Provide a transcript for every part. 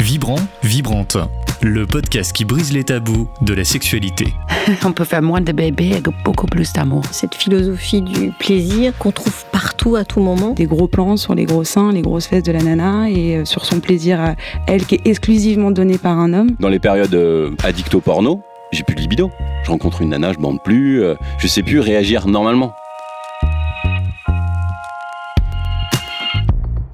Vibrant, vibrante. Le podcast qui brise les tabous de la sexualité. On peut faire moins de bébés avec beaucoup plus d'amour. Cette philosophie du plaisir qu'on trouve partout à tout moment. Des gros plans sur les gros seins, les grosses fesses de la nana et euh, sur son plaisir à elle qui est exclusivement donné par un homme. Dans les périodes euh, addicto porno, j'ai plus de libido. Je rencontre une nana, je bande plus, euh, je sais plus réagir normalement.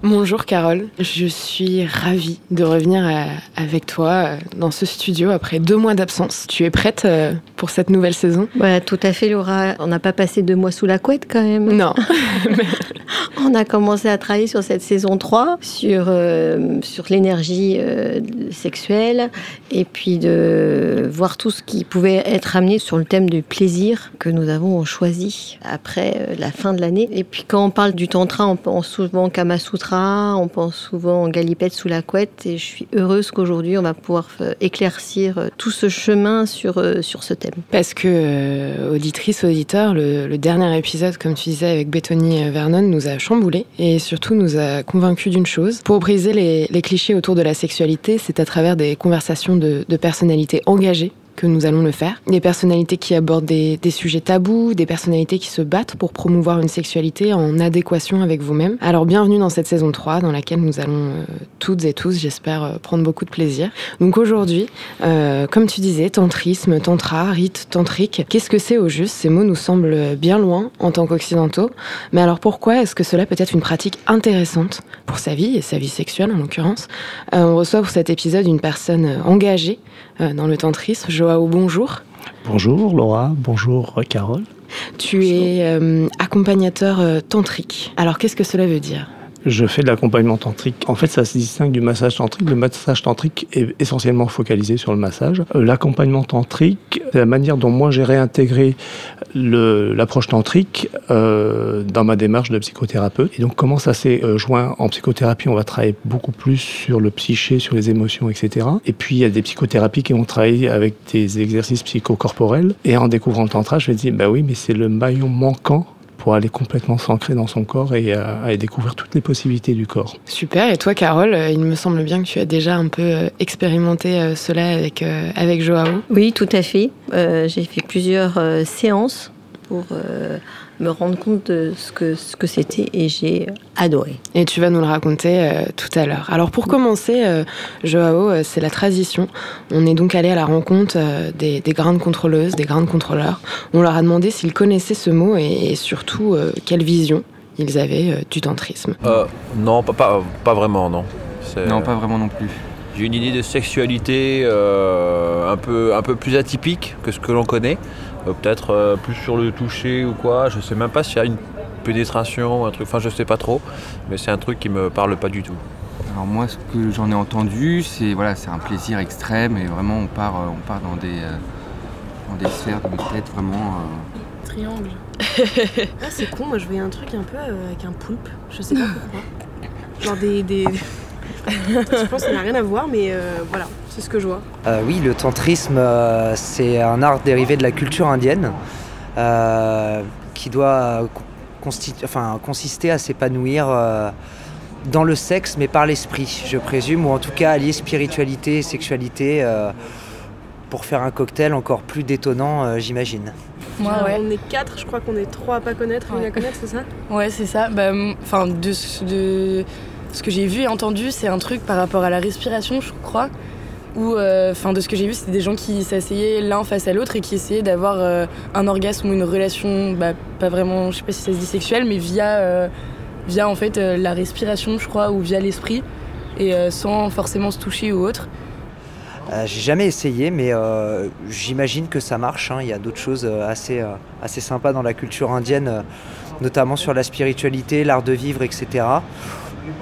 Bonjour Carole, je suis ravie de revenir euh, avec toi euh, dans ce studio après deux mois d'absence. Tu es prête euh, pour cette nouvelle saison? Ouais, tout à fait Laura. On n'a pas passé deux mois sous la couette quand même. Non. On a commencé à travailler sur cette saison 3, sur, euh, sur l'énergie euh, sexuelle, et puis de voir tout ce qui pouvait être amené sur le thème du plaisir que nous avons choisi après euh, la fin de l'année. Et puis quand on parle du tantra, on pense souvent Kama Sutra, on pense souvent en galipette sous la couette, et je suis heureuse qu'aujourd'hui on va pouvoir euh, éclaircir euh, tout ce chemin sur, euh, sur ce thème. Parce que, auditrice, auditeur, le, dernier épisode, comme tu disais, avec Bethany Vernon, nous a chamboulé et surtout nous a convaincus d'une chose. Pour briser les, clichés autour de la sexualité, c'est à travers des conversations de personnalités engagées que nous allons le faire. Des personnalités qui abordent des, sujets tabous, des personnalités qui se battent pour promouvoir une sexualité en adéquation avec vous-même. Alors bienvenue dans cette saison 3 dans laquelle nous allons euh, toutes et tous, j'espère, euh, prendre beaucoup de plaisir. Donc aujourd'hui, euh, comme tu disais, tantrisme, tantra, rite tantrique, qu'est-ce que c'est au juste? Ces mots nous semblent bien loin en tant qu'occidentaux. Mais alors pourquoi est-ce que cela peut être une pratique intéressante pour sa vie et sa vie sexuelle en l'occurrence? On reçoit pour cet épisode une personne engagée dans le tantrisme. Joao, bonjour. Bonjour Laura, bonjour Carole. Tu bonjour. es euh, accompagnateur euh, tantrique. Alors qu'est-ce que cela veut dire? Je fais de l'accompagnement tantrique. En fait, ça se distingue du massage tantrique. Le massage tantrique est essentiellement focalisé sur le massage. Euh, L'accompagnement tantrique, c'est la manière dont moi j'ai réintégré l'approche tantrique euh, dans ma démarche de psychothérapeute. Et donc, comment ça s'est euh, joint en psychothérapie On va travailler beaucoup plus sur le psyché, sur les émotions, etc. Et puis, il y a des psychothérapies qui vont travailler avec des exercices psychocorporels. Et en découvrant le tantra, je me dis, bah oui, mais c'est le maillon manquant pour aller complètement s'ancrer dans son corps et à, à, découvrir toutes les possibilités du corps. Super. Et toi, Carole, il me semble bien que tu as déjà un peu euh, expérimenté cela avec, euh, avec Joao. Oui, tout à fait. Euh, J'ai fait plusieurs euh, séances pour euh, me rendre compte de ce que ce que c'était et j'ai adoré. Et tu vas nous le raconter euh, tout à l'heure. Alors pour commencer, euh, Joao, euh, c'est la transition. On est donc allé à la rencontre euh, des, des, grandes contrôleuses, des grandes contrôleurs. On leur a demandé s'ils connaissaient ce mot et, et surtout euh, quelle vision ils avaient euh, du tantrisme. non, pas, pas, pas vraiment, non. Non, pas vraiment non plus. J'ai une idée de sexualité euh, un, peu, un peu plus atypique que ce que l'on connaît. Euh, Peut-être euh, plus sur le toucher ou quoi. Je sais même pas s'il y a une pénétration, un truc. Enfin, je sais pas trop. Mais c'est un truc qui me parle pas du tout. Alors moi, ce que j'en ai entendu, c'est voilà, c'est un plaisir extrême et vraiment on part, euh, on part dans des, euh, dans des sphères de tête vraiment. Euh... Triangle. ah, c'est con. Moi, je voyais un truc un peu euh, avec un poulpe. Je sais pas pourquoi. Genre des, des... je pense que ça n'a rien à voir, mais euh, voilà, c'est ce que je vois. Euh, oui, le tantrisme, euh, c'est un art dérivé de la culture indienne euh, qui doit enfin, consister à s'épanouir euh, dans le sexe, mais par l'esprit, je présume, ou en tout cas allier spiritualité et sexualité euh, pour faire un cocktail encore plus détonnant, euh, j'imagine. Moi, ouais. On est quatre, je crois qu'on est trois à pas connaître, une à connaître, c'est ça? Ouais, c'est ça. Enfin, bah, de, de ce que j'ai vu et entendu, c'est un truc par rapport à la respiration, je crois. Ou, enfin, euh, de ce que j'ai vu, c'était des gens qui s'asseyaient l'un face à l'autre et qui essayaient d'avoir euh, un orgasme ou une relation, bah, pas vraiment, je sais pas si ça se dit sexuelle, mais via, euh, via en fait la respiration, je crois, ou via l'esprit, et sans forcément se toucher ou autre. J'ai jamais essayé, mais j'imagine que ça marche. Hein. Il y a d'autres choses assez, assez sympas dans la culture indienne, notamment sur la spiritualité, l'art de vivre, etc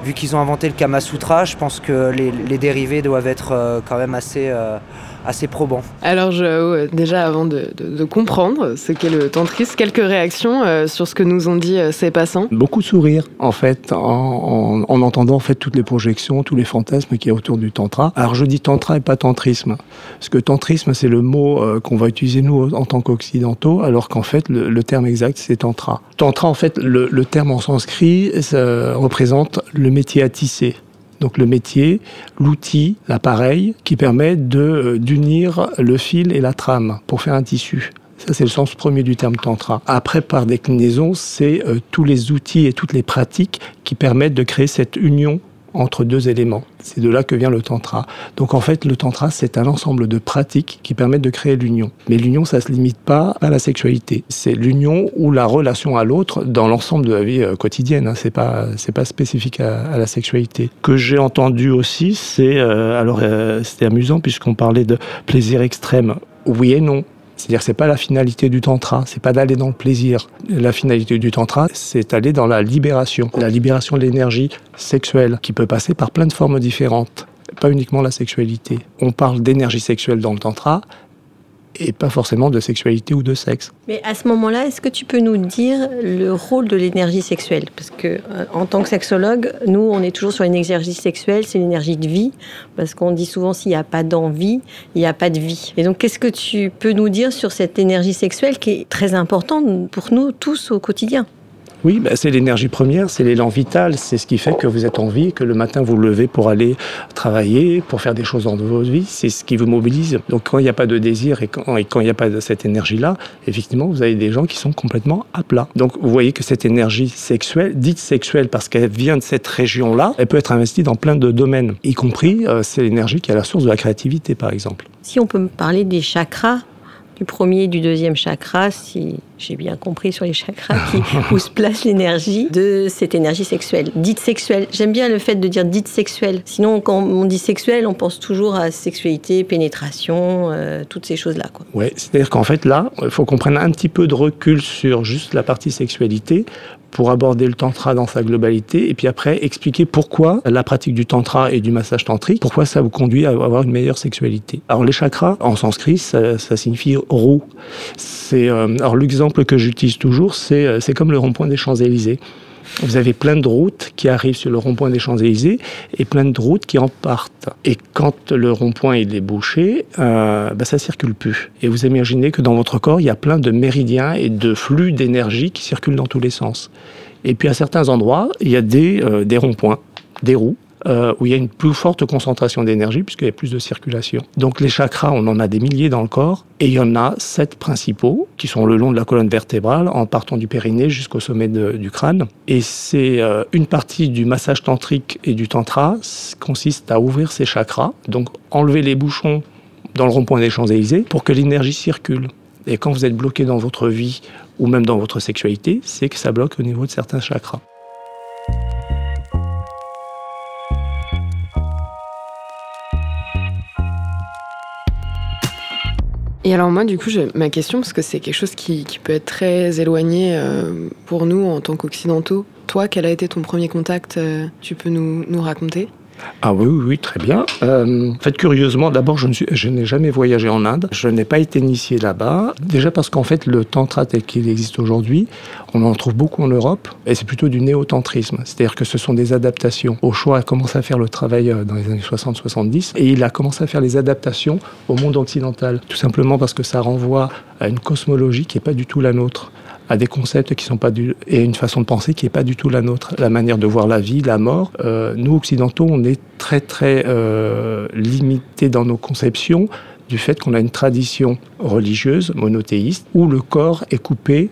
vu qu'ils ont inventé le Kama Sutra, je pense que les, les dérivés doivent être euh, quand même assez, euh, assez probants. Alors, je, déjà, avant de, de, de comprendre ce qu'est le tantrisme, quelques réactions euh, sur ce que nous ont dit euh, ces passants Beaucoup de sourires, en fait, en, en, en, entendant en fait toutes les projections, tous les fantasmes qu'il y a autour du tantra. Alors, je dis tantra et pas tantrisme, parce que tantrisme, c'est le mot euh, qu'on va utiliser nous en tant qu'occidentaux, alors qu'en fait, le, le, terme exact, c'est tantra. Tantra, en fait, le, le terme en sanskrit, ça représente le métier à tisser. Donc le métier, l'outil, l'appareil qui permet de d'unir le fil et la trame pour faire un tissu. Ça, c'est le sens premier du terme tantra. Après, par déclinaison, c'est euh, tous les outils et toutes les pratiques qui permettent de créer cette union entre deux éléments. C'est de là que vient le tantra. Donc en fait, le tantra, c'est un ensemble de pratiques qui permettent de créer l'union. Mais l'union, ça se limite pas à la sexualité. C'est l'union ou la relation à l'autre dans l'ensemble de la vie euh, quotidienne. Hein. C'est pas pas spécifique à, la sexualité. Que j'ai entendu aussi, c'est euh, alors c'était amusant puisqu'on parlait de plaisir extrême. Oui et non. C'est-à-dire que c'est pas la finalité du tantra, c'est pas d'aller dans le plaisir. La finalité du tantra, c'est d'aller dans la libération, la libération de l'énergie sexuelle qui peut passer par plein de formes différentes, pas uniquement la sexualité. On parle d'énergie sexuelle dans le tantra, et pas forcément de sexualité ou de sexe. Mais à ce moment-là, est-ce que tu peux nous dire le rôle de l'énergie sexuelle? Parce que euh, en tant que sexologue, nous, on est toujours sur une énergie sexuelle, c'est une énergie de vie, parce qu'on dit souvent s'il n'y a pas d'envie, il n'y a pas de vie. Et donc, qu'est-ce que tu peux nous dire sur cette énergie sexuelle qui est très importante pour nous tous au quotidien? Oui, bah, c'est l'énergie première, c'est l'élan vital, c'est ce qui fait que vous êtes en vie, que le matin vous levez pour aller travailler, pour faire des choses dans votre vie, c'est ce qui vous mobilise. Donc quand il n'y a pas de désir et quand, il n'y a pas de cette énergie-là, effectivement, vous avez des gens qui sont complètement à plat. Donc vous voyez que cette énergie sexuelle, dite sexuelle parce qu'elle vient de cette région-là, elle peut être investie dans plein de domaines, y compris euh, c'est l'énergie qui est la source de la créativité, par exemple. Si on peut me parler des chakras, du premier et du deuxième chakra, si j'ai bien compris sur les chakras, où se place l'énergie de cette énergie sexuelle, dite sexuelle. J'aime bien le fait de dire dite sexuelle. Sinon, quand on dit sexuelle, on pense toujours à sexualité, pénétration, euh, toutes ces choses-là. Oui, c'est-à-dire qu'en fait, là, il faut qu'on prenne un petit peu de recul sur juste la partie sexualité pour aborder le tantra dans sa globalité et puis après expliquer pourquoi la pratique du tantra et du massage tantrique, pourquoi ça vous conduit à avoir une meilleure sexualité. Alors les chakras en sanskrit ça, signifie roue. C'est euh, alors l'exemple que j'utilise toujours c'est euh, c'est comme le rond-point des Champs-Élysées. Vous avez plein de routes qui arrivent sur le rond-point des Champs-Élysées et plein de routes qui en partent. Et quand le rond-point est bouché, euh, bah, ça circule plus. Et vous imaginez que dans votre corps, il y a plein de méridiens et de flux d'énergie qui circulent dans tous les sens. Et puis à certains endroits, il y a des, euh, des ronds-points, des roues, euh, où il y a une plus forte concentration d'énergie puisqu'il y a plus de circulation. Donc les chakras, on en a des milliers dans le corps et il y en a sept principaux qui sont le long de la colonne vertébrale en partant du périnée jusqu'au sommet du crâne. Et c'est euh, une partie du massage tantrique et du tantra consiste à ouvrir ces chakras, donc enlever les bouchons dans le rond-point des Champs-Élysées pour que l'énergie circule. Et quand vous êtes bloqué dans votre vie ou même dans votre sexualité, c'est que ça bloque au niveau de certains chakras. Et alors moi, du coup, ma question, parce que c'est quelque chose qui, peut être très éloigné euh, pour nous en tant qu'occidentaux. Toi, quel a été ton premier contact euh, Tu peux nous, nous raconter? Ah oui, oui, très bien. Euh, en fait, curieusement, d'abord, je, je n'ai jamais voyagé en Inde. Je n'ai pas été initié là-bas. Déjà parce qu'en fait, le tantra tel qu'il existe aujourd'hui, on en trouve beaucoup en Europe, et c'est plutôt du néo-tantrisme. C'est-à-dire que ce sont des adaptations. Osho a commencé à faire le travail euh, dans les années 60-70, et il a commencé à faire les adaptations au monde occidental. Tout simplement parce que ça renvoie à une cosmologie qui n'est pas du tout la nôtre à des concepts qui sont pas du et une façon de penser qui est pas du tout la nôtre. La manière de voir la vie, la mort. Euh, nous occidentaux, on est très très euh, limité dans nos conceptions du fait qu'on a une tradition religieuse monothéiste où le corps est coupé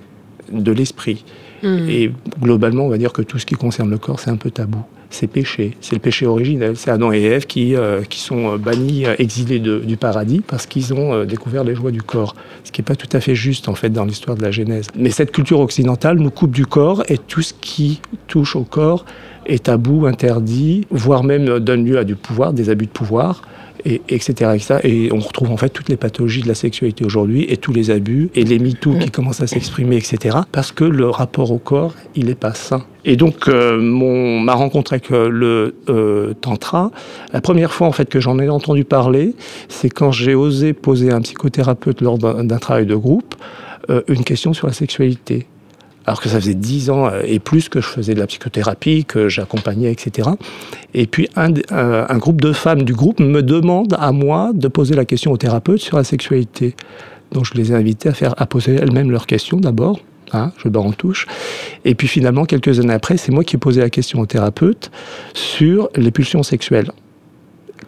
de l'esprit. Hmm. Et globalement, on va dire que tout ce qui concerne le corps, c'est un peu tabou c'est péché. C'est le péché originel. C'est Adam et Ève qui, euh, qui sont euh, bannis, euh, exilés du paradis parce qu'ils ont découvert les joies du corps. Ce qui n'est pas tout à fait juste, en fait, dans l'histoire de la Genèse. Mais cette culture occidentale nous coupe du corps et tout ce qui touche au corps est tabou, interdit, voire même donne lieu à du pouvoir, des abus de pouvoir et, etc., Et on retrouve en fait toutes les pathologies de la sexualité aujourd'hui et tous les abus et les MeToo qui commencent à s'exprimer, etc. Parce que le rapport au corps, il n'est pas sain. Et donc, euh, mon, ma rencontre avec euh, le euh, tantra, la première fois en fait que j'en ai entendu parler, c'est quand j'ai osé poser à un psychothérapeute lors d'un travail de groupe une question sur la sexualité alors que ça faisait dix ans euh, et plus que je faisais de la psychothérapie, que j'accompagnais, etc. Et puis un, euh, un, groupe de femmes du groupe me demande à moi de poser la question au thérapeute sur la sexualité. Donc je les ai invitées à, faire, à poser elles-mêmes leurs questions d'abord. Hein, je dors en touche. Et puis finalement, quelques années après, c'est moi qui ai posé la question au thérapeute sur les pulsions sexuelles.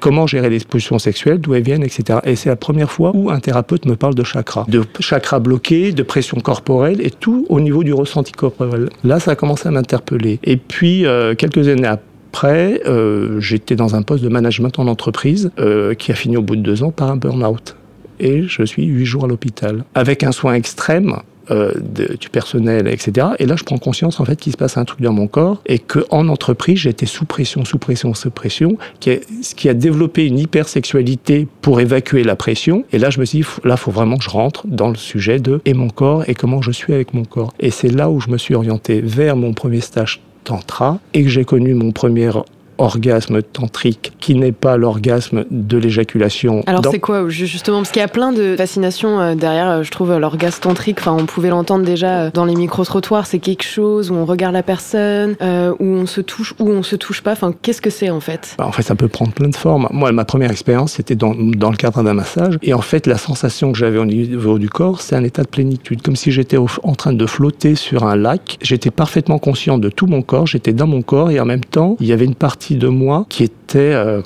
Comment gérer les pulsions sexuelles, d'où elles viennent, etc. Et c'est la première fois où un thérapeute me parle de chakra, de chakra bloqué, de pression corporelle et tout au niveau du ressenti corporel. Là, ça a commencé à m'interpeller. Et puis, euh, quelques années après, euh, j'étais dans un poste de management en entreprise euh, qui a fini au bout de deux ans par un burn-out. Et je suis huit jours à l'hôpital. Avec un soin extrême, euh, du personnel, etc. Et là, je prends conscience en fait qu'il se passe un truc dans mon corps et que en entreprise, j'étais sous pression, sous pression, sous pression, qui a, ce qui a développé une hypersexualité pour évacuer la pression. Et là, je me suis dit, là, faut vraiment que je rentre dans le sujet de et mon corps et comment je suis avec mon corps. Et c'est là où je me suis orienté vers mon premier stage tantra et que j'ai connu mon premier orgasme tantrique qui n'est pas l'orgasme de l'éjaculation. Alors c'est quoi justement? Parce qu'il y a plein de fascinations euh, derrière, euh, je trouve, euh, l'orgasme tantrique. Enfin, on pouvait l'entendre déjà dans les micro-trottoirs. C'est quelque chose où on regarde la personne, où on se touche, où on se touche pas. Enfin, qu'est-ce que c'est en fait? Bah, En fait, ça peut prendre plein de formes. Moi, ma première expérience, c'était dans, dans, le cadre d'un massage. Et en fait, la sensation que j'avais au niveau du corps, c'est un état de plénitude. Comme si j'étais en train de flotter sur un lac. J'étais parfaitement conscient de tout mon corps. J'étais dans mon corps et en même temps, il y avait une partie de moi qui était, euh,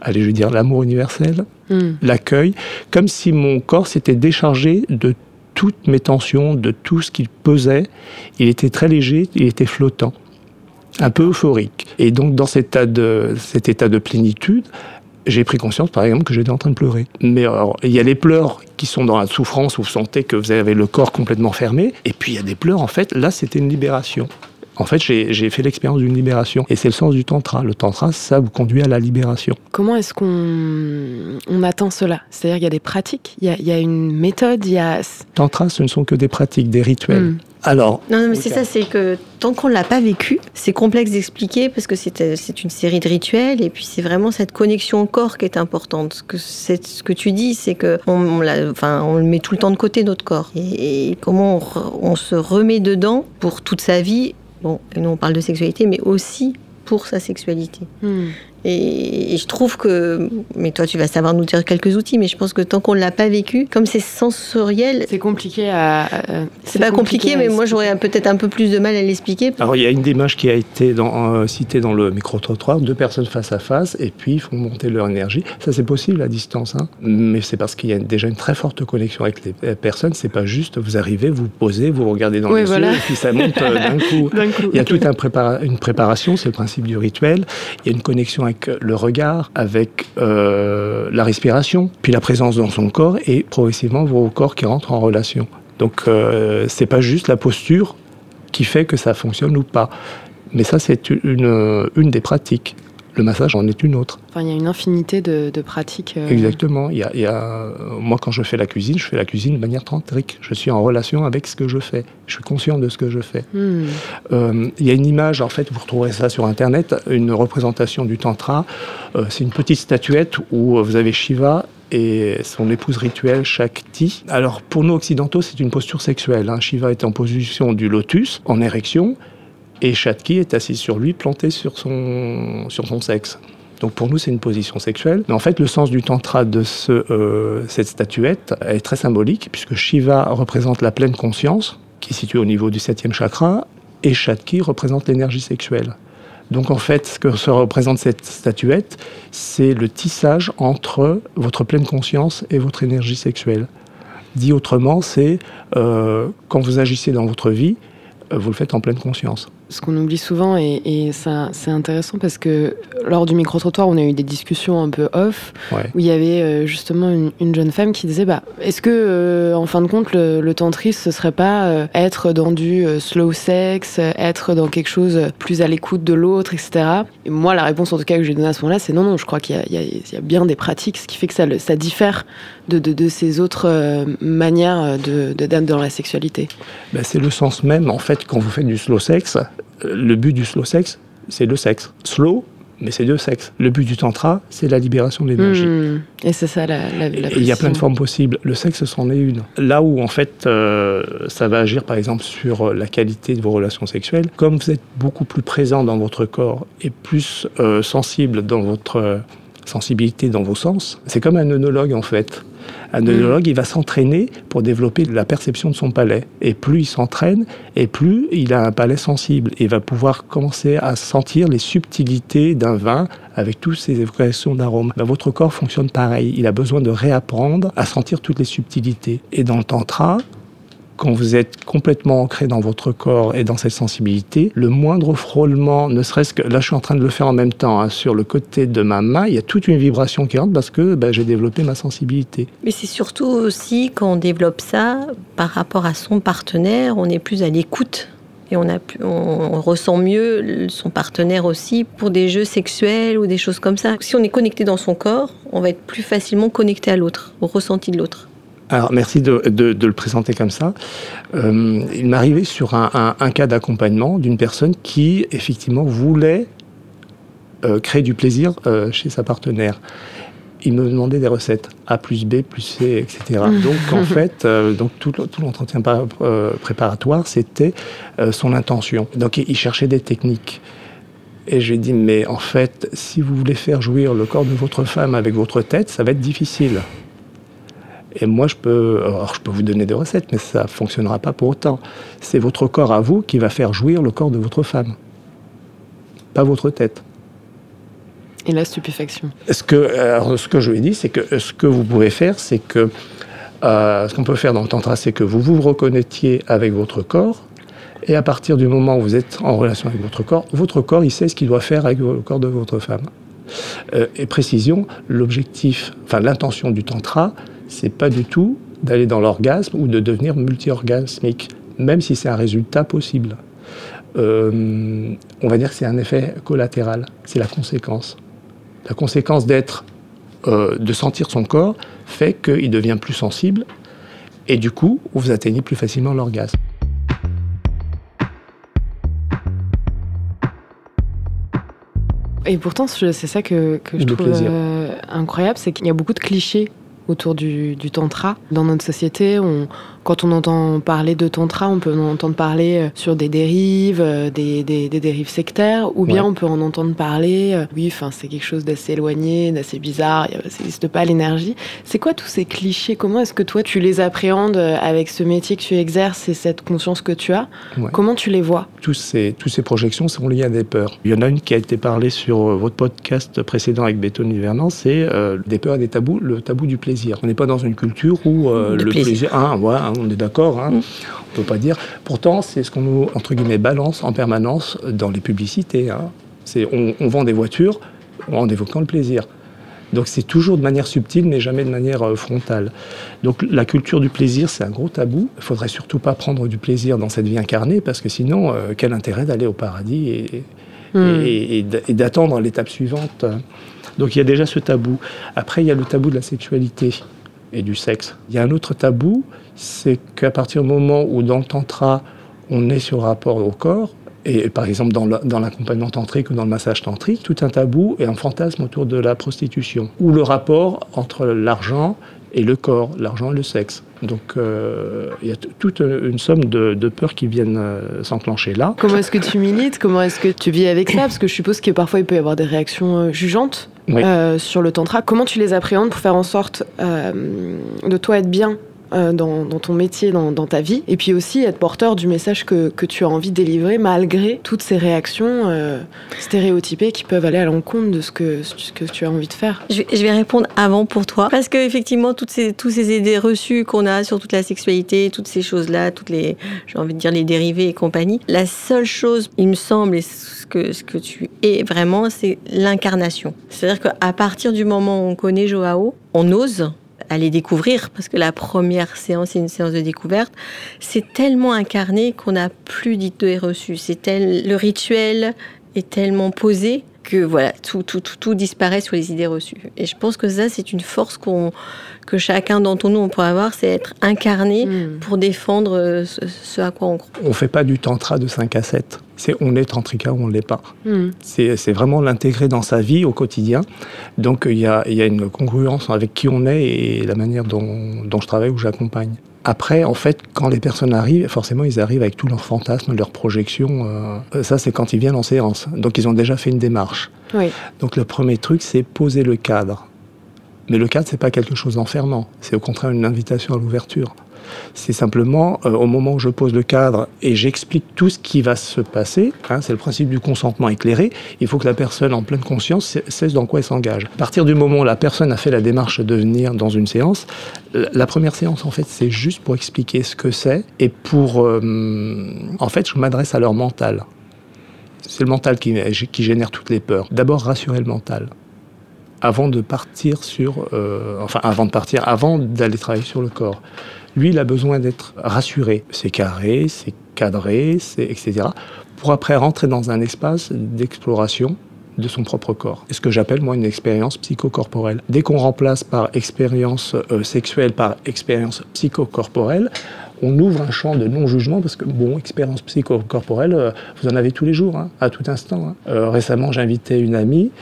allez, je vais dire, l'amour universel, hmm. l'accueil, comme si mon corps s'était déchargé de toutes mes tensions, de tout ce qu'il pesait. Il était très léger, il était flottant, un peu euphorique. Et donc, dans cet état de, cet état de plénitude, j'ai pris conscience, par exemple, que j'étais en train de pleurer. Mais alors, il y a les pleurs qui sont dans la souffrance, où vous sentez que vous avez le corps complètement fermé. Et puis, il y a des pleurs, en fait, là, c'était une libération. En fait, j'ai fait l'expérience d'une libération. Et c'est le sens du tantra. Le tantra, ça vous conduit à la libération. Comment est-ce qu'on on atteint cela? C'est-à-dire qu'il y a des pratiques, il y a, une méthode, il y a... Tantra, ce ne sont que des pratiques, des rituels. Hmm. Alors, non, non mais c'est ça, c'est que tant qu'on ne l'a pas vécu, c'est complexe d'expliquer parce que c'est une série de rituels et puis c'est vraiment cette connexion au corps qui est importante. Ce que, ce que tu dis, c'est que on, enfin, on le met tout le temps de côté, notre corps. Et, comment on, on, se remet dedans pour toute sa vie Bon, nous on parle de sexualité, mais aussi pour sa sexualité. Hmm. Et, je trouve que, mais toi tu vas savoir nous dire quelques outils, mais je pense que tant qu'on ne l'a pas vécu, comme c'est sensoriel, c'est compliqué à. c'est pas compliqué, mais moi j'aurais peut-être un peu plus de mal à l'expliquer. Alors il y a une image qui a été dans, euh, citée dans le micro trottoir, deux personnes face à face, et puis ils font monter leur énergie. Ça c'est possible à distance, hein. mais c'est parce qu'il y a déjà une très forte connexion avec les personnes. C'est pas juste vous arrivez, vous posez, vous regardez dans les yeux, et puis ça monte euh, d'un coup. Il y a toute un une préparation, c'est le principe du rituel. Il y a une connexion avec le regard, avec euh, la respiration, puis la présence dans son corps et progressivement vos corps qui rentrent en relation. Donc euh, c'est pas juste la posture qui fait que ça fonctionne ou pas. Mais ça, c'est une, une des pratiques. Le massage en est une autre. Enfin, il y a une infinité de, pratiques. Euh. Exactement. Il y, a, moi, quand je fais la cuisine, je fais la cuisine de manière tantrique. Je suis en relation avec ce que je fais. Je suis conscient de ce que je fais. Hmm. Euh, il y a une image, en fait, vous retrouverez ça sur Internet, une représentation du tantra. Euh, c'est une petite statuette où vous avez Shiva et son épouse rituelle Shakti. Alors pour nous occidentaux, c'est une posture sexuelle. Hein. Shiva est en position du lotus, en érection, et Chatki est assis sur lui, planté sur son, sur son sexe. Donc pour nous, c'est une position sexuelle. Mais en fait, le sens du tantra de ce, euh, cette statuette est très symbolique, puisque Shiva représente la pleine conscience, qui est située au niveau du septième chakra, et Chatki représente l'énergie sexuelle. Donc en fait, ce que se représente cette statuette, c'est le tissage entre votre pleine conscience et votre énergie sexuelle. Dit autrement, c'est euh, quand vous agissez dans votre vie, euh, vous le faites en pleine conscience ce qu'on oublie souvent, et, ça, c'est intéressant parce que lors du micro-trottoir, on a eu des discussions un peu off, où il y avait euh, justement une, jeune femme qui disait bah, Est-ce que, euh, en fin de compte, le, le tantrisme, ce serait pas euh, être dans du slow sex, être dans quelque chose plus à l'écoute de l'autre, etc. Et moi, la réponse en tout cas que j'ai donnée à ce moment-là, c'est non, non, je crois qu'il y, y, a bien des pratiques, ce qui fait que ça, ça diffère de, de, de ces autres manières de, dans la sexualité. Ben, c'est le sens même, en fait, quand vous faites du slow sex, le but du slow sex, c'est le sexe. Slow, mais c'est deux sexes. Le but du tantra, c'est la libération de l'énergie. Hmm. Et c'est ça la, la, Il y a plein de formes possibles. Le sexe, c'en est une. Là où, en fait, euh, ça va agir, par exemple, sur la qualité de vos relations sexuelles, comme vous êtes beaucoup plus présent dans votre corps et plus euh, sensible dans votre sensibilité, dans vos sens, c'est comme un œnologue, en fait. Un œnologue, il va s'entraîner pour développer la perception de son palais. Et plus il s'entraîne, et plus il a un palais sensible. Et va pouvoir commencer à sentir les subtilités d'un vin avec toutes ces évocations d'arômes. Ben, votre corps fonctionne pareil. Il a besoin de réapprendre à sentir toutes les subtilités. Et dans le tantra, quand vous êtes complètement ancré dans votre corps et dans cette sensibilité, le moindre frôlement, ne serait-ce que là je suis en train de le faire en même temps hein, sur le côté de ma main, il y a toute une vibration qui rentre parce que ben, j'ai développé ma sensibilité. Mais c'est surtout aussi quand on développe ça par rapport à son partenaire, on est plus à l'écoute. Et on, on ressent mieux son partenaire aussi pour des jeux sexuels ou des choses comme ça. Si on est connecté dans son corps, on va être plus facilement connecté à l'autre, au ressenti de l'autre. Alors, merci de, le présenter comme ça. Euh, il m'arrivait sur un, cas d'accompagnement d'une personne qui, effectivement, voulait euh, créer du plaisir euh, chez sa partenaire. Il me demandait des recettes A plus B plus C, etc. Donc, en fait, donc tout, tout l'entretien préparatoire, c'était son intention. Donc, il cherchait des techniques. Et j'ai dit, mais en fait, si vous voulez faire jouir le corps de votre femme avec votre tête, ça va être difficile. Et moi, je peux, alors je peux vous donner des recettes, mais ça ne fonctionnera pas pour autant. C'est votre corps à vous qui va faire jouir le corps de votre femme, pas votre tête. Et la stupéfaction. Ce que, ce que je lui ai dit, c'est que ce que vous pouvez faire, c'est que euh, ce qu'on peut faire dans le tantra, c'est que vous vous reconnectiez avec votre corps, et à partir du moment où vous êtes en relation avec votre corps, votre corps, il sait ce qu'il doit faire avec le corps de votre femme. Euh, et précision, l'objectif, enfin l'intention du tantra, c'est pas du tout d'aller dans l'orgasme ou de devenir multi-orgasmique, même si c'est un résultat possible. Euh, on va dire que c'est un effet collatéral, c'est la conséquence. La conséquence d'être, euh, de sentir son corps fait qu'il devient plus sensible et du coup, vous atteignez plus facilement l'orgasme. Et pourtant, c'est ça que, je trouve euh, incroyable, c'est qu'il y a beaucoup de clichés autour du, tantra. Dans notre société, on, quand on entend parler de tantra, on peut en entendre parler euh, sur des dérives, euh, des, des, des dérives sectaires, ou bien on peut en entendre parler, euh, oui, enfin c'est quelque chose d'assez éloigné, d'assez bizarre, ça n'existe pas l'énergie. C'est quoi tous ces clichés? Comment est-ce que toi tu les appréhendes avec ce métier que tu exerces et cette conscience que tu as? Comment tu les vois? Tous ces, tous ces projections sont liées à des peurs. Il y en a une qui a été parlée sur votre podcast précédent avec Béton Vernon, c'est des peurs et des tabous, le tabou du plaisir. On n'est pas dans une culture où le plaisir, ah, voilà, hein, on est d'accord, hein, mm. on peut pas dire. Pourtant, c'est ce qu'on nous, entre guillemets, balance en permanence dans les publicités. Hein. C'est, on, vend des voitures en évoquant le plaisir. Donc c'est toujours de manière subtile, mais jamais de manière euh, frontale. Donc la culture du plaisir, c'est un gros tabou. Il faudrait surtout pas prendre du plaisir dans cette vie incarnée, parce que sinon, euh, quel intérêt d'aller au paradis et, mm. et d'attendre l'étape suivante Donc il y a déjà ce tabou. Après, il y a le tabou de la sexualité et du sexe. Il y a un autre tabou, c'est qu'à partir du moment où dans le tantra, on est sur rapport au corps, et par exemple dans l'accompagnement tantrique ou dans le massage tantrique, tout un tabou et un fantasme autour de la prostitution, ou le rapport entre l'argent et le corps, l'argent et le sexe. Donc euh, il y a toute une somme de, peurs qui viennent euh, s'enclencher là. Comment est-ce que tu milites? Comment est-ce que tu vis avec ça? Parce que je suppose que parfois il peut y avoir des réactions euh, jugeantes sur le tantra. Comment tu les appréhendes pour faire en sorte de toi être bien? Euh, dans, ton métier, dans, ta vie, et puis aussi être porteur du message que, tu as envie de délivrer malgré toutes ces réactions euh, stéréotypées qui peuvent aller à l'encontre de ce que, que tu as envie de faire. Je, vais répondre avant pour toi, parce qu'effectivement, toutes ces, tous ces idées reçues qu'on a sur toute la sexualité, toutes ces choses-là, toutes les, j'ai envie de dire les dérivés et compagnie, la seule chose, il me semble, et que, ce que tu es vraiment, c'est l'incarnation. C'est-à-dire qu'à partir du moment où on connaît Joao, on ose à les découvrir, parce que la première séance est une séance de découverte, c'est tellement incarné qu'on n'a plus d'idées reçues. C'est tel, le rituel est tellement posé que voilà, tout, tout, tout, tout, disparaît sur les idées reçues. Et je pense que ça, c'est une force qu'on, que chacun d'entre nous, on pourrait avoir, c'est être incarné hmm. pour défendre euh, ce, à quoi on croit. On ne fait pas du tantra de 5 à 7. C'est on est tantrika ou on ne l'est pas. Hmm. C'est vraiment l'intégrer dans sa vie au quotidien. Donc il y a, y a, une congruence avec qui on est et la manière dont, dont je travaille ou j'accompagne. Après, en fait, quand les personnes arrivent, forcément, ils arrivent avec tous leurs fantasmes, leurs projections. Euh, ça, c'est quand ils viennent en séance. Donc, ils ont déjà fait une démarche. Donc, le premier truc, c'est poser le cadre. Mais le cadre, c'est pas quelque chose d'enfermant. C'est au contraire une invitation à l'ouverture. C'est simplement euh, au moment où je pose le cadre et j'explique tout ce qui va se passer, hein, c'est le principe du consentement éclairé, il faut que la personne en pleine conscience sache dans quoi elle s'engage. À partir du moment où la personne a fait la démarche de venir dans une séance, la première séance en fait c'est juste pour expliquer ce que c'est et pour... Euh, en fait je m'adresse à leur mental. C'est le mental qui, qui génère toutes les peurs. D'abord rassurer le mental avant de partir sur, euh, enfin avant de partir, avant d'aller travailler sur le corps. Lui, il a besoin d'être rassuré. C'est carré, c'est cadré, etc. Pour après rentrer dans un espace d'exploration de son propre corps. C'est ce que j'appelle moi une expérience psychocorporelle. Dès qu'on remplace par expérience euh, sexuelle par expérience psychocorporelle, on ouvre un champ de non-jugement parce que, bon, expérience psychocorporelle, euh, vous en avez tous les jours, hein, à tout instant. Hein. Euh, récemment, j'invitais une amie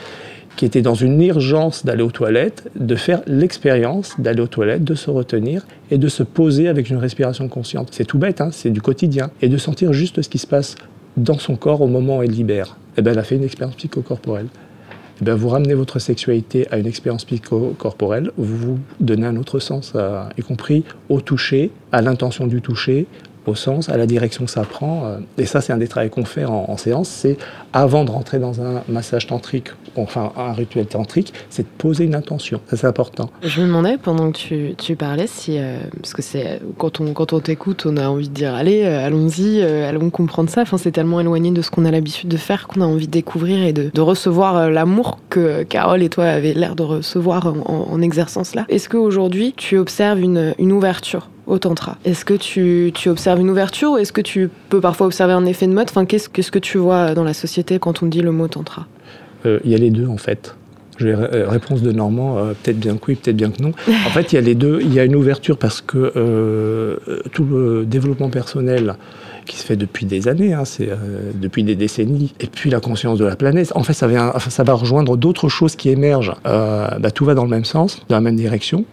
qui était dans une urgence d'aller aux toilettes, de faire l'expérience d'aller aux toilettes, de se retenir et de se poser avec une respiration consciente. C'est tout bête, hein, c'est du quotidien. Et de sentir juste ce qui se passe dans son corps au moment où elle libère. Eh bien, elle a fait une expérience psychocorporelle. Et eh bien, vous ramenez votre sexualité à une expérience psychocorporelle, vous vous donnez un autre sens, y compris au toucher, à l'intention du toucher, au sens, à la direction que ça prend. Euh, et ça, c'est un des travaux qu'on fait en, séance. C'est avant de rentrer dans un massage tantrique, enfin un rituel tantrique, c'est de poser une intention. Ça, c'est important. Je me demandais pendant que tu, parlais si, euh, parce que c'est quand on quand on t'écoute, on a envie de dire allez, euh, allons-y, allons comprendre ça. Enfin, c'est tellement éloigné de ce qu'on a l'habitude de faire qu'on a envie de découvrir et de, recevoir l'amour que Carole et toi avez l'air de recevoir en, exerçant cela. Est-ce qu'aujourd'hui tu observes une, ouverture au tantra? Est-ce que tu, tu, observes une ouverture ou est-ce que tu peux parfois observer un effet de mode? Enfin, Qu'est-ce qu'est-ce que tu vois dans la société quand on dit le mot tantra? euh, Il y a les deux en fait. Euh, réponse de Normand, euh, peut-être bien que oui, peut-être bien que non. En fait, il y a les deux. Il y a une ouverture parce que tout le développement personnel qui se fait depuis des années, hein, c'est depuis des décennies, et puis la conscience de la planète. En fait, ça, vient, ça va rejoindre d'autres choses qui émergent. Bah, tout va dans le même sens, dans la même direction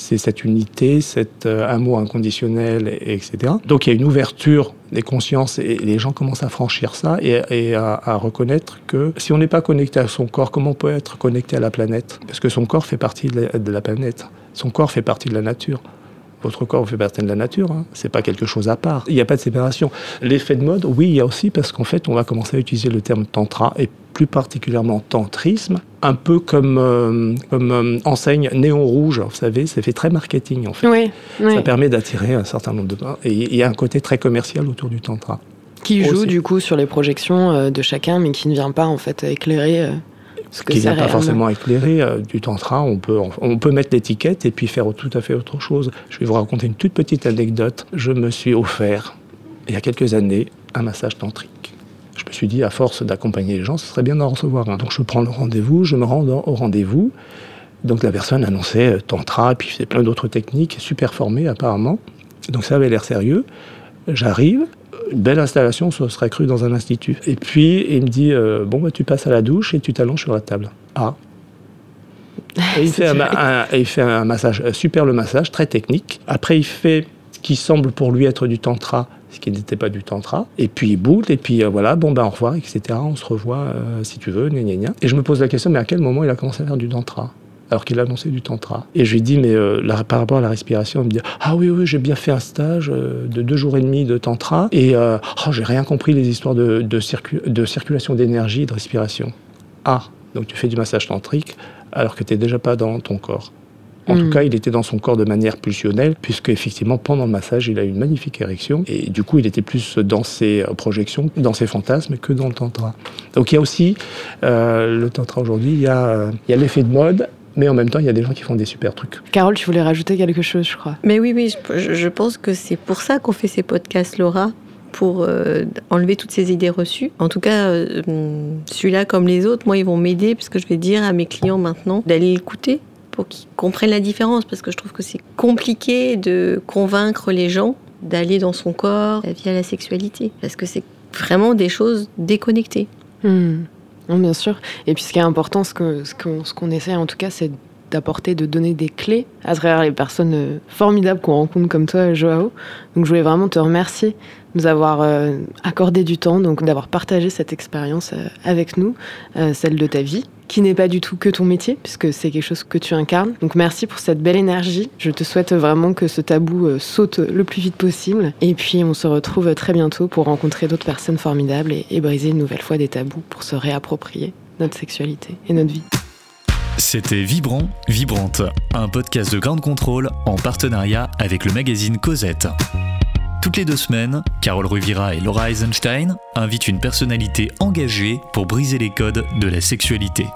c'est cette unité, cet euh, amour inconditionnel, etc. Donc il y a une ouverture des consciences et les gens commencent à franchir ça et, à, reconnaître que si on n'est pas connecté à son corps, comment on peut être connecté à la planète? Parce que son corps fait partie de la planète, son corps fait partie de la nature. Votre corps fait partie de la nature, hein. c'est pas quelque chose à part. Il n'y a pas de séparation. L'effet de mode, oui, il y a aussi parce qu'en fait, on va commencer à utiliser le terme tantra et plus particulièrement tantrisme, un peu comme, euh, comme euh, enseigne néon rouge, vous savez, c'est fait très marketing en fait. Oui, Ça permet d'attirer un certain nombre de... Et il y a un côté très commercial autour du tantra. Qui joue du coup sur les projections euh, de chacun, mais qui ne vient pas en fait éclairer ce qui n'est pas forcément éclairé euh, du tantra. On peut, on peut mettre l'étiquette et puis faire tout à fait autre chose. Je vais vous raconter une toute petite anecdote. Je me suis offert, il y a quelques années, un massage tantrique. Je me suis dit, à force d'accompagner les gens, ce serait bien d'en recevoir un. Donc je prends le rendez-vous, je me rends au rendez-vous. Donc la personne annonçait euh, tantra, puis c'est plein d'autres techniques, super formée apparemment. Donc ça avait l'air sérieux. J'arrive, une belle installation, ça serait cru dans un institut. Et puis, il me dit euh, Bon, bah, tu passes à la douche et tu t'allonges sur la table. Ah. Et il, fait un, il fait un massage, super le massage, très technique. Après, il fait ce qui semble pour lui être du tantra, ce qui n'était pas du tantra. Et puis il boule, et puis euh, voilà, bon ben au revoir, etc. On se revoit euh, si tu veux, gna, gna, gna. Et je me pose la question, mais à quel moment il a commencé à faire du tantra? Alors qu'il annonçait du tantra. Et je lui dis, mais euh, par rapport à la respiration, il me dit, ah oui, oui, j'ai bien fait un stage de deux jours et demi de tantra, et euh, oh, j'ai rien compris les histoires de, de circulation d'énergie et de respiration. Ah, donc tu fais du massage tantrique alors que tu n'es déjà pas dans ton corps. En tout hmm. cas, il était dans son corps de manière pulsionnelle, puisque effectivement, pendant le massage, il a eu une magnifique érection. Et du coup, il était plus dans ses projections, dans ses fantasmes, que dans le tantra. Donc il y a aussi, le tantra aujourd'hui, il y a, il y a l'effet de mode mais en même temps, il y a des gens qui font des super trucs. Carole, tu voulais rajouter quelque chose, je crois. Mais oui, oui, je, pense que c'est pour ça qu'on fait ces podcasts, Laura, pour euh, enlever toutes ces idées reçues. En tout cas, euh, celui-là, comme les autres, moi, ils vont m'aider, puisque je vais dire à mes clients maintenant d'aller l'écouter qu'ils comprennent la différence, parce que je trouve que c'est compliqué de convaincre les gens d'aller dans son corps via la sexualité, parce que c'est vraiment des choses déconnectées. Hmm bien sûr. Et puis ce qui est important, ce qu'on ce essaie en tout cas, c'est d'apporter, de donner des clés à travers les personnes euh, formidables qu'on rencontre comme toi, Joao. Donc je voulais vraiment te remercier de nous avoir euh, accordé du temps, donc d'avoir partagé cette expérience euh, avec nous, celle de ta vie qui n'est pas du tout que ton métier, puisque c'est quelque chose que tu incarnes. Donc merci pour cette belle énergie. Je te souhaite vraiment que ce tabou euh, saute le plus vite possible. Et puis on se retrouve très bientôt pour rencontrer d'autres personnes formidables et, et briser une nouvelle fois des tabous pour se réapproprier notre sexualité et notre vie. C'était Vibrant, Vibrante, un podcast de Grande Contrôle en partenariat avec le magazine Cosette. Toutes les deux semaines, Carole Ruvira et Laura Eisenstein invitent une personnalité engagée pour briser les codes de la sexualité.